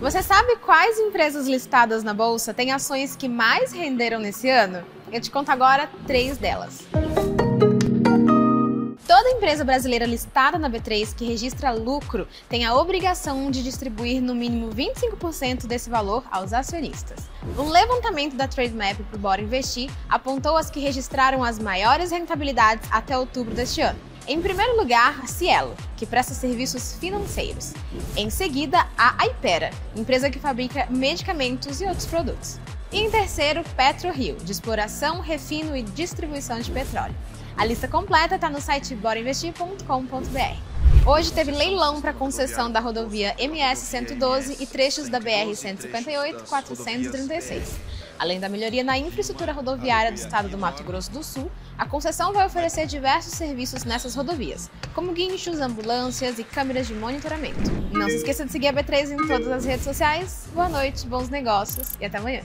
Você sabe quais empresas listadas na bolsa têm ações que mais renderam nesse ano? Eu te conto agora três delas. Toda empresa brasileira listada na B3 que registra lucro tem a obrigação de distribuir no mínimo 25% desse valor aos acionistas. Um levantamento da Trademap para o Bora Investir apontou as que registraram as maiores rentabilidades até outubro deste ano. Em primeiro lugar, Cielo, que presta serviços financeiros. Em seguida, a Aipera, empresa que fabrica medicamentos e outros produtos. E em terceiro, PetroRio, de exploração, refino e distribuição de petróleo. A lista completa está no site borainvestir.com.br. Hoje teve leilão para concessão da rodovia MS 112 e trechos da BR 158 436. Além da melhoria na infraestrutura rodoviária do estado do Mato Grosso do Sul, a concessão vai oferecer diversos serviços nessas rodovias, como guinchos, ambulâncias e câmeras de monitoramento. Não se esqueça de seguir a B3 em todas as redes sociais. Boa noite, bons negócios e até amanhã.